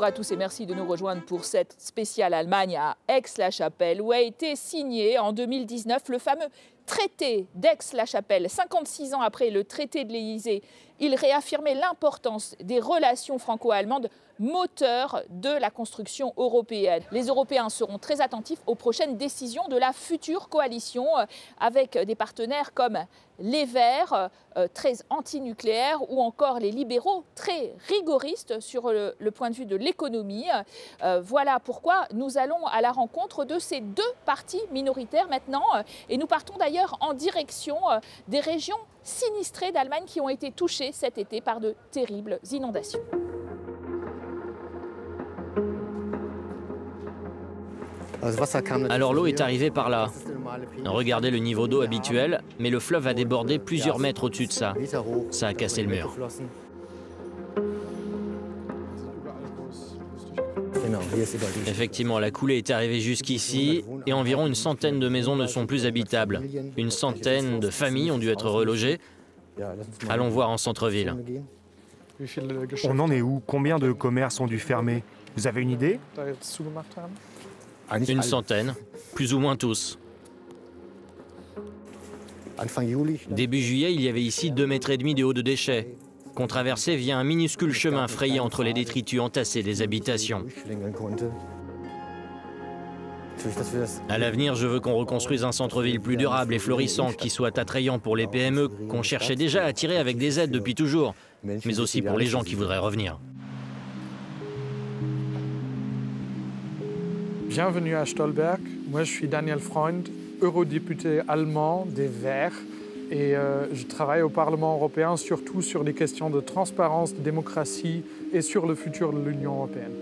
Bonjour à tous et merci de nous rejoindre pour cette spéciale Allemagne à Aix-la-Chapelle où a été signé en 2019 le fameux traité d'Aix-la-Chapelle. 56 ans après le traité de l'Élysée, il réaffirmait l'importance des relations franco-allemandes moteur de la construction européenne. Les Européens seront très attentifs aux prochaines décisions de la future coalition euh, avec des partenaires comme les Verts, euh, très antinucléaires, ou encore les libéraux, très rigoristes sur le, point de vue de l'économie. Euh, voilà pourquoi nous allons à la rencontre de ces deux partis minoritaires maintenant. Et nous partons d'ailleurs en direction des régions sinistrées d'Allemagne qui ont été touchées cet été par de terribles inondations. Alors l'eau est arrivée par là. Regardez le niveau d'eau habituel, mais le fleuve a débordé plusieurs mètres au-dessus de ça. Ça a cassé le mur. Effectivement, la coulée est arrivée jusqu'ici et environ une centaine de maisons ne sont plus habitables. Une centaine de familles ont dû être relogées. Allons voir en centre-ville. On en est où? Combien de commerces ont dû fermer? Vous avez une idée? Une centaine, plus ou moins tous. Début juillet, il y avait ici 2 mètres et demi de haut de déchets, qu'on traversait via un minuscule chemin frayé entre les détritus entassés des habitations. À l'avenir, je veux qu'on reconstruise un centre-ville plus durable et florissant, qui soit attrayant pour les PME qu'on cherchait déjà à attirer avec des aides depuis toujours, mais aussi pour les gens qui voudraient revenir. Bienvenue à Stolberg. Moi, je suis Daniel Freund, eurodéputé allemand des Verts. Et euh, je travaille au Parlement européen surtout sur les questions de transparence, de démocratie et sur le futur de l'Union européenne.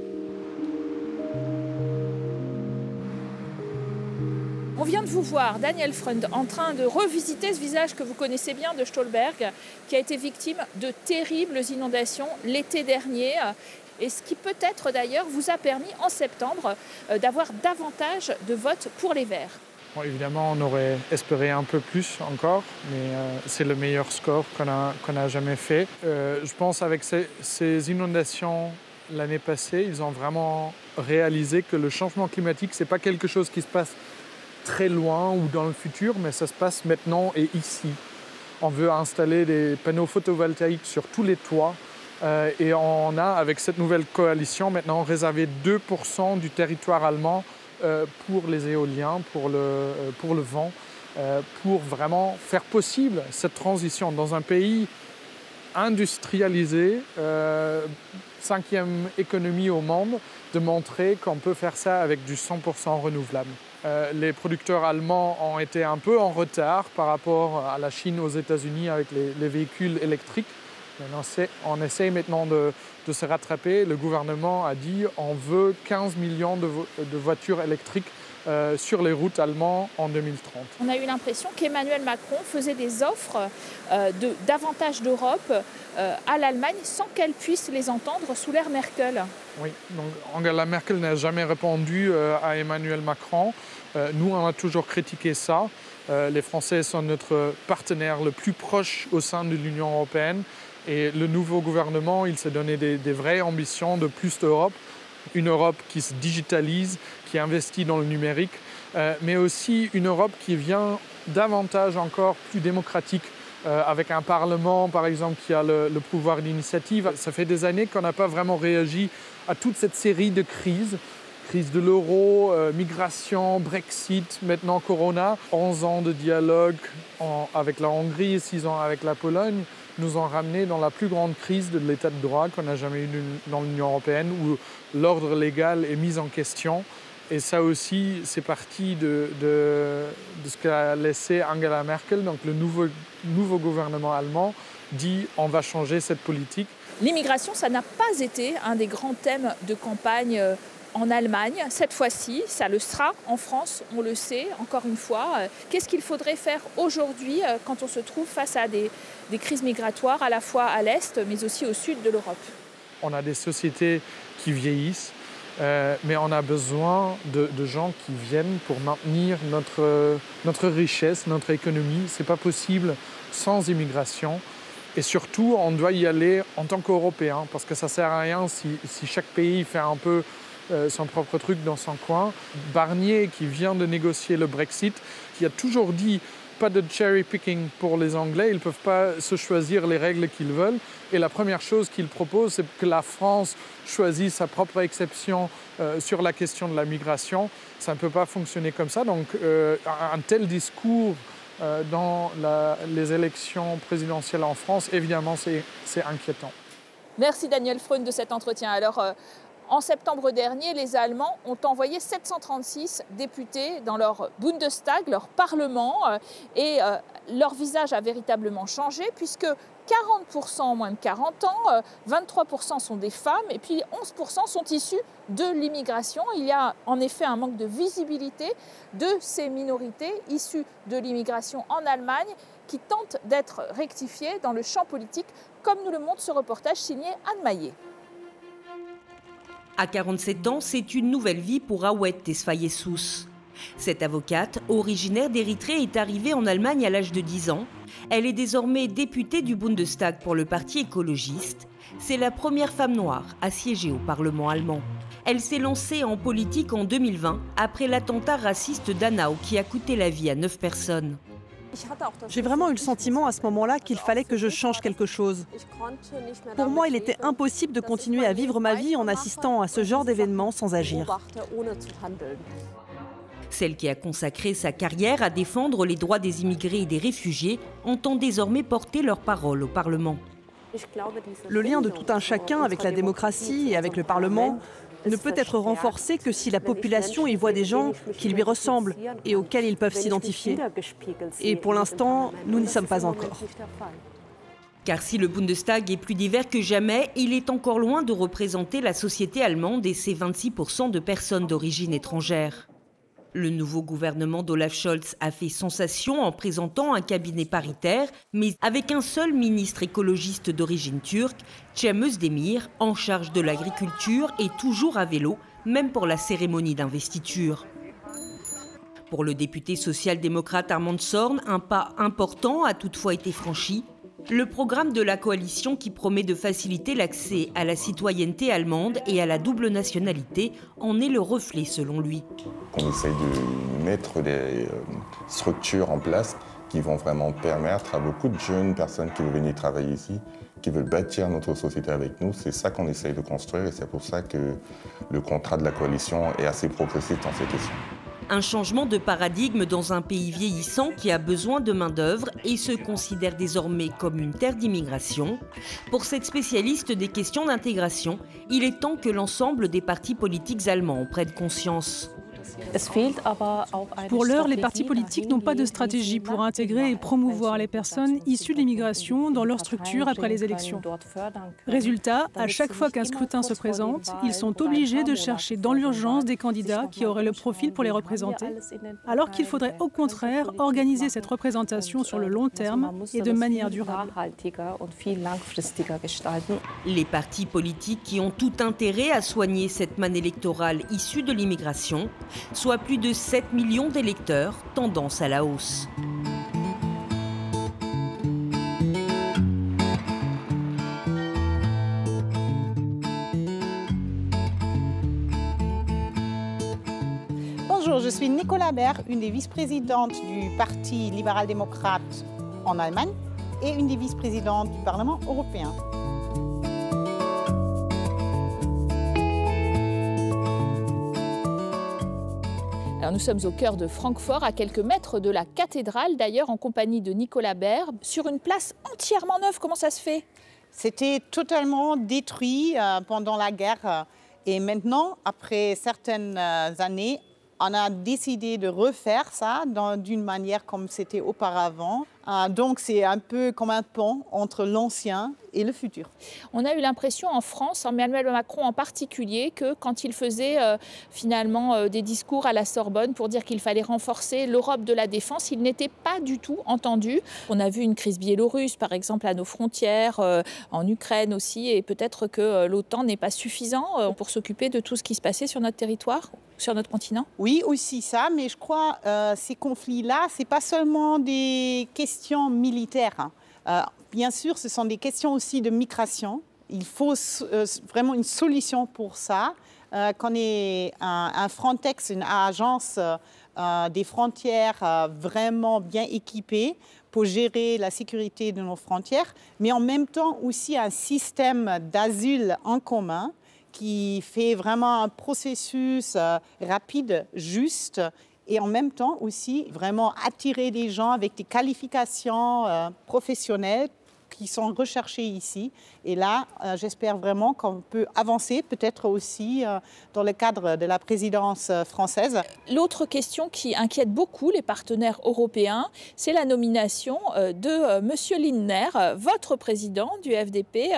On vient de vous voir, Daniel Freund, en train de revisiter ce visage que vous connaissez bien de Stolberg, qui a été victime de terribles inondations l'été dernier et ce qui peut-être d'ailleurs vous a permis en septembre euh, d'avoir davantage de votes pour les Verts. Évidemment, on aurait espéré un peu plus encore, mais euh, c'est le meilleur score qu'on a, jamais fait. Euh, je pense avec ces, inondations l'année passée, ils ont vraiment réalisé que le changement climatique, ce n'est pas quelque chose qui se passe très loin ou dans le futur, mais ça se passe maintenant et ici. On veut installer des panneaux photovoltaïques sur tous les toits euh, et on a, avec cette nouvelle coalition, maintenant réservé 2% du territoire allemand pour les éoliens, pour le, euh, pour le vent, pour vraiment faire possible cette transition dans un pays industrialisé, cinquième économie au monde, de montrer qu'on peut faire ça avec du 100% renouvelable. les producteurs allemands ont été un peu en retard par rapport à la Chine aux États-Unis avec les véhicules électriques. On essaie maintenant de, se rattraper. Le gouvernement a dit on veut 15 millions de, voitures électriques euh, sur les routes allemandes en 2030. On a eu l'impression qu'Emmanuel Macron faisait des offres euh, de, davantage d'Europe euh, à l'Allemagne sans qu'elle puisse les entendre sous l'ère Merkel. Oui, donc Angela Merkel n'a jamais répondu à Emmanuel Macron. nous, on a toujours critiqué ça. les Français sont notre partenaire le plus proche au sein de l'Union européenne. Et le nouveau gouvernement, il s'est donné des, vraies ambitions de plus d'Europe, une Europe qui se digitalise, qui investit dans le numérique, euh, mais aussi une Europe qui vient davantage encore plus démocratique, euh, avec un Parlement, par exemple, qui a le, pouvoir d'initiative. Ça fait des années qu'on n'a pas vraiment réagi à toute cette série de crises. Crise de l'euro, euh, migration, Brexit, maintenant Corona, 11 ans de dialogue avec la Hongrie, 6 ans avec la Pologne nous ont ramenés dans la plus grande crise de l'état de droit qu'on a jamais eu dans l'Union européenne, où l'ordre légal est mis en question. Et ça aussi, c'est parti de, ce qu'a laissé Angela Merkel, donc le nouveau, nouveau gouvernement allemand, dit on va changer cette politique. L'immigration, ça n'a pas été un des grands thèmes de campagne euh, en Allemagne. Cette fois-ci, ça le sera en France, on le sait, encore une fois. Qu'est-ce qu'il faudrait faire aujourd'hui euh, quand on se trouve face à des, crises migratoires à la fois à l'Est, mais aussi au Sud de l'Europe? On a des sociétés qui vieillissent, euh, mais on a besoin de, gens qui viennent pour maintenir notre, notre richesse, notre économie. Ce n'est pas possible sans immigration. Et surtout, on doit y aller en tant qu'Européens, parce que ça ne sert à rien si, chaque pays fait un peu son propre truc dans son coin. Barnier, qui vient de négocier le Brexit, qui a toujours dit pas de cherry picking pour les Anglais, ils ne peuvent pas se choisir les règles qu'ils veulent. Et la première chose qu'il propose, c'est que la France choisisse sa propre exception euh, sur la question de la migration. Ça ne peut pas fonctionner comme ça. Donc euh, un tel discours euh, dans les élections présidentielles en France, évidemment, c'est inquiétant. Merci Daniel Freund de cet entretien. Alors, en septembre dernier, les Allemands ont envoyé 736 députés dans leur Bundestag, leur Parlement, euh, et euh, leur visage a véritablement changé puisque 40% ont moins de 40 ans, 23% euh, sont des femmes et puis 11% sont issus de l'immigration. Il y a en effet un manque de visibilité de ces minorités issues de l'immigration en Allemagne qui tentent d'être rectifiées dans le champ politique, comme nous le montre ce reportage signé Anne Maillet. À 47 ans, c'est une nouvelle vie pour Awet Tesfayessus. Cette avocate, originaire d'Érythrée, est arrivée en Allemagne à l'âge de 10 ans. Elle est désormais députée du Bundestag pour le Parti écologiste. C'est la première femme noire à siéger au Parlement allemand. Elle s'est lancée en politique en 2020 après l'attentat raciste d'Anau qui a coûté la vie à 9 personnes. J'ai vraiment eu le sentiment à ce moment-là qu'il fallait que je change quelque chose. Pour moi, il était impossible de continuer à vivre ma vie en assistant à ce genre d'événements sans agir. Celle qui a consacré sa carrière à défendre les droits des immigrés et des réfugiés entend désormais porter leur parole au Parlement. Le lien de tout un chacun avec la démocratie et avec le Parlement ne peut être renforcé que si la population y voit des gens qui lui ressemblent et auxquels ils peuvent s'identifier. Et pour l'instant, nous n'y sommes pas encore. Car si le Bundestag est plus divers que jamais, il est encore loin de représenter la société allemande et ses 26% de personnes d'origine étrangère. Le nouveau gouvernement d'Olaf Scholz a fait sensation en présentant un cabinet paritaire, mais avec un seul ministre écologiste d'origine turque, Cem Özdemir, en charge de l'agriculture et toujours à vélo, même pour la cérémonie d'investiture. Pour le député social-démocrate Armand Sorn, un pas important a toutefois été franchi le programme de la coalition qui promet de faciliter l'accès à la citoyenneté allemande et à la double nationalité en est le reflet selon lui. On essaye de mettre des euh, structures en place qui vont vraiment permettre à beaucoup de jeunes personnes qui veulent venir travailler ici, qui veulent bâtir notre société avec nous. C'est ça qu'on essaye de construire et c'est pour ça que le contrat de la coalition est assez progressif dans ces questions. Un changement de paradigme dans un pays vieillissant qui a besoin de main-d'œuvre et se considère désormais comme une terre d'immigration. Pour cette spécialiste des questions d'intégration, il est temps que l'ensemble des partis politiques allemands prennent conscience. Pour l'heure, les partis politiques n'ont pas de stratégie pour intégrer et promouvoir les personnes issues de l'immigration dans leur structure après les élections. Résultat, à chaque fois qu'un scrutin se présente, ils sont obligés de chercher dans l'urgence des candidats qui auraient le profil pour les représenter, alors qu'il faudrait au contraire organiser cette représentation sur le long terme et de manière durable. Les partis politiques qui ont tout intérêt à soigner cette manne électorale issue de l'immigration soit plus de 7 millions d'électeurs, tendance à la hausse. Bonjour, je suis Nicolas Baer, une des vice-présidentes du Parti libéral-démocrate en Allemagne et une des vice-présidentes du Parlement européen. Nous sommes au cœur de Francfort, à quelques mètres de la cathédrale, d'ailleurs en compagnie de Nicolas Baird, sur une place entièrement neuve. Comment ça se fait? C'était totalement détruit euh, pendant la guerre. Et maintenant, après certaines euh, années, on a décidé de refaire ça d'une manière comme c'était auparavant. Ah, donc c'est un peu comme un pont entre l'ancien et le futur. On a eu l'impression en France, Emmanuel Macron en particulier, que quand il faisait euh, finalement euh, des discours à la Sorbonne pour dire qu'il fallait renforcer l'Europe de la défense, il n'était pas du tout entendu. On a vu une crise biélorusse, par exemple, à nos frontières, euh, en Ukraine aussi, et peut-être que l'OTAN n'est pas suffisant pour s'occuper de tout ce qui se passait sur notre territoire, sur notre continent? Oui, aussi ça, mais je crois ces conflits-là, c'est pas seulement des questions militaires. Hein. Euh, bien sûr, ce sont des questions aussi de migration. Il faut euh, vraiment une solution pour ça. Euh, qu'on ait un, Frontex, une agence euh, des frontières vraiment bien équipée pour gérer la sécurité de nos frontières, mais en même temps aussi un système d'asile en commun qui fait vraiment un processus rapide, juste et en même temps aussi vraiment attirer des gens avec des qualifications professionnelles qui sont recherchés ici. Et là, euh, j'espère vraiment qu'on peut avancer, peut-être aussi euh, dans le cadre de la présidence euh, française. L'autre question qui inquiète beaucoup les partenaires européens, c'est la nomination de M. Lindner, votre président du FDP,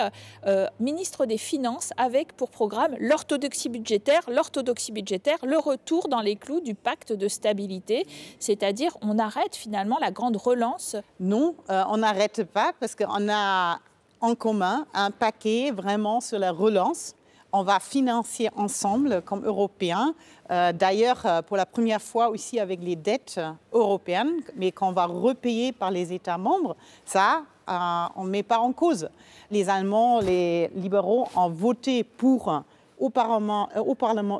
ministre des Finances, avec pour programme l'orthodoxie budgétaire, l'orthodoxie budgétaire, le retour dans les clous du pacte de stabilité, c'est-à-dire on arrête finalement la grande relance. Non, on n'arrête pas parce qu'on a en commun un paquet vraiment sur la relance. On va financer ensemble comme Européens, euh, d'ailleurs euh, pour la première fois aussi avec les dettes européennes, mais qu'on va repayer par les États membres. Ça, euh, on ne met pas en cause. Les Allemands, les libéraux ont voté pour au Parlement,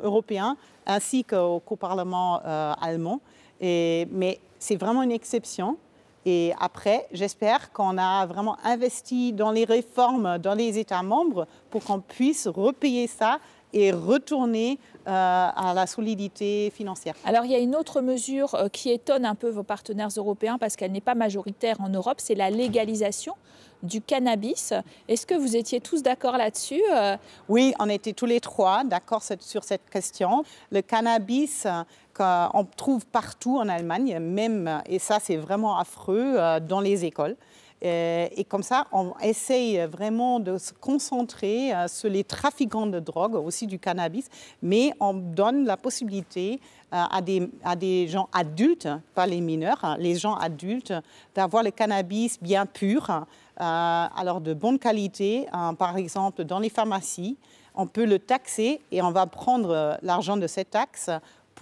européen ainsi qu'au Parlement allemand. Mais c'est vraiment une exception. Et après, j'espère qu'on a vraiment investi dans les réformes dans les États membres pour qu'on puisse repayer ça et retourner euh, à la solidité financière. Alors il y a une autre mesure euh, qui étonne un peu vos partenaires européens parce qu'elle n'est pas majoritaire en Europe, c'est la légalisation du cannabis. Est-ce que vous étiez tous d'accord là-dessus euh? Oui, on était tous les trois d'accord sur cette question. Le cannabis, qu'on trouve partout en Allemagne, même, et ça c'est vraiment affreux, euh, dans les écoles. Euh, et comme ça, on essaye vraiment de se concentrer euh, sur les trafiquants de drogue, aussi du cannabis, mais on donne la possibilité à des, à des gens adultes, pas les mineurs, hein, les gens adultes, d'avoir le cannabis bien pur, alors de bonne qualité, par exemple dans les pharmacies. On peut le taxer et on va prendre l'argent de cette taxe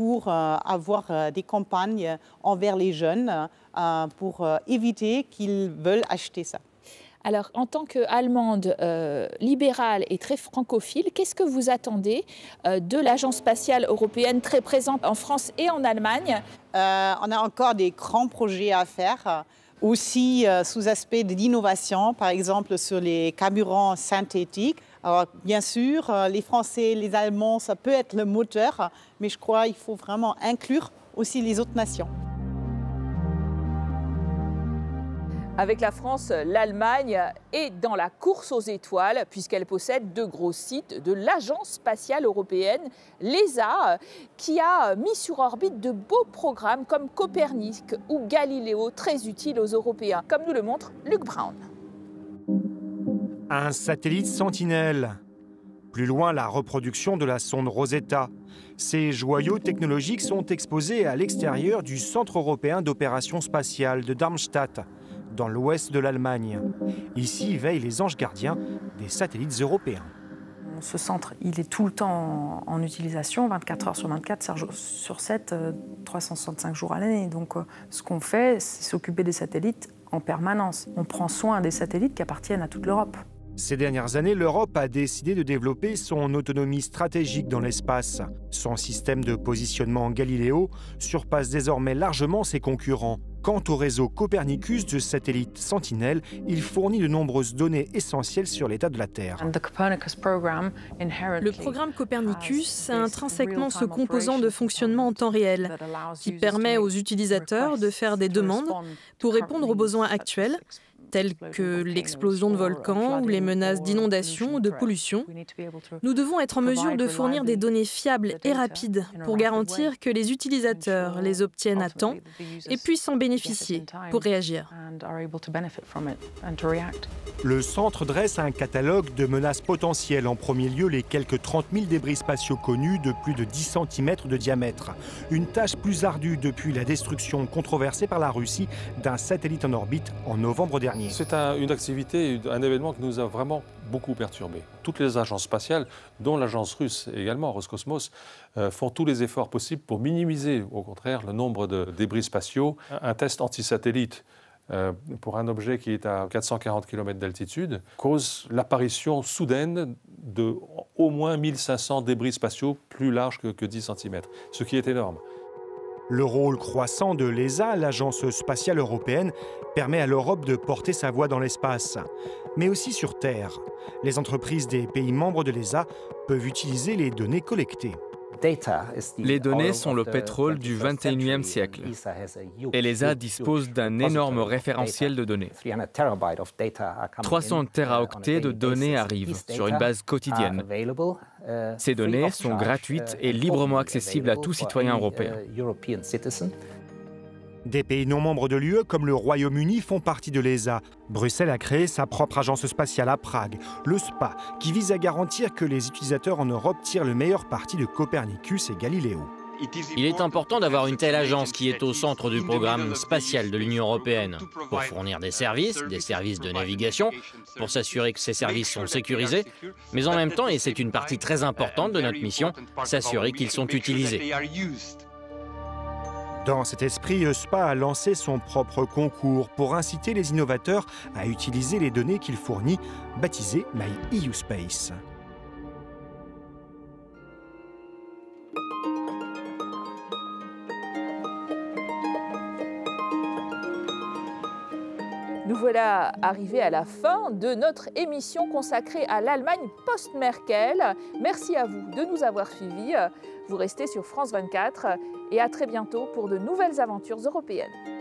pour euh, avoir euh, des campagnes envers les jeunes euh, pour éviter qu'ils veulent acheter ça. Alors, en tant qu'Allemande libérale et très francophile, qu'est-ce que vous attendez de l'Agence spatiale européenne très présente en France et en Allemagne? On a encore des grands projets à faire, aussi sous aspect d'innovation, par exemple sur les carburants synthétiques. Alors, bien sûr, euh, les Français, les Allemands, ça peut être le moteur, mais je crois qu'il faut vraiment inclure aussi les autres nations. Avec la France, l'Allemagne est dans la course aux étoiles puisqu'elle possède deux gros sites de l'Agence spatiale européenne, l'ESA, qui a mis sur orbite de beaux programmes comme Copernic ou Galileo, très utiles aux Européens, comme nous le montre Luc Brown. Un satellite sentinelle. Plus loin, la reproduction de la sonde Rosetta. Ces joyaux technologiques sont exposés à l'extérieur du Centre européen d'opération spatiale de Darmstadt, dans l'ouest de l'Allemagne. Ici veillent les anges gardiens des satellites européens. Ce centre, il est tout le temps en, utilisation, 24 heures sur 24, sur 7, 365 euh, jours à l'année. Donc euh, ce qu'on fait, c'est s'occuper des satellites en permanence. On prend soin des satellites qui appartiennent à toute l'Europe. Ces dernières années, l'Europe a décidé de développer son autonomie stratégique dans l'espace. Son système de positionnement Galileo surpasse désormais largement ses concurrents. Quant au réseau Copernicus de satellites Sentinelle, il fournit de nombreuses données essentielles sur l'état de la Terre. Le programme Copernicus a intrinsèquement ce composant de fonctionnement en temps réel qui permet aux utilisateurs de faire des demandes pour répondre aux besoins actuels telles que l'explosion de volcans ou les menaces d'inondation ou de pollution, nous devons être en mesure de fournir des données fiables et rapides pour garantir que les utilisateurs les obtiennent à temps et puissent en bénéficier pour réagir. Le centre dresse un catalogue de menaces potentielles. En premier lieu, les quelques 30 000 débris spatiaux connus de plus de 10 cm de diamètre. Une tâche plus ardue depuis la destruction controversée par la Russie d'un satellite en orbite en novembre dernier. C'est une activité, un événement qui nous a vraiment beaucoup perturbés. Toutes les agences spatiales, dont l'agence russe également, Roscosmos, euh, font tous les efforts possibles pour minimiser, au contraire, le nombre de débris spatiaux. Un test anti-satellite euh, pour un objet qui est à 440 km d'altitude cause l'apparition soudaine de au moins 1500 débris spatiaux plus larges que, que 10 cm, ce qui est énorme. Le rôle croissant de l'ESA, l'Agence spatiale européenne, permet à l'Europe de porter sa voix dans l'espace, mais aussi sur Terre. Les entreprises des pays membres de l'ESA peuvent utiliser les données collectées. Les données sont le pétrole du 21e siècle et l'ESA dispose d'un énorme référentiel de données. 300 teraoctets de données arrivent sur une base quotidienne. Ces données sont gratuites et librement accessibles à tout citoyen européen. Des pays non membres de l'UE comme le Royaume-Uni font partie de l'ESA. Bruxelles a créé sa propre agence spatiale à Prague, le SPA, qui vise à garantir que les utilisateurs en Europe tirent le meilleur parti de Copernicus et Galileo. Il est important d'avoir une telle agence qui est au centre du programme spatial de l'Union européenne pour fournir des services, des services de navigation, pour s'assurer que ces services sont sécurisés, mais en même temps, et c'est une partie très importante de notre mission, s'assurer qu'ils sont utilisés. Dans cet esprit, ESPA a lancé son propre concours pour inciter les innovateurs à utiliser les données qu'il fournit, baptisé My EU Space. Voilà arrivés à la fin de notre émission consacrée à l'Allemagne post-Merkel. Merci à vous de nous avoir suivis. Vous restez sur France 24 et à très bientôt pour de nouvelles aventures européennes.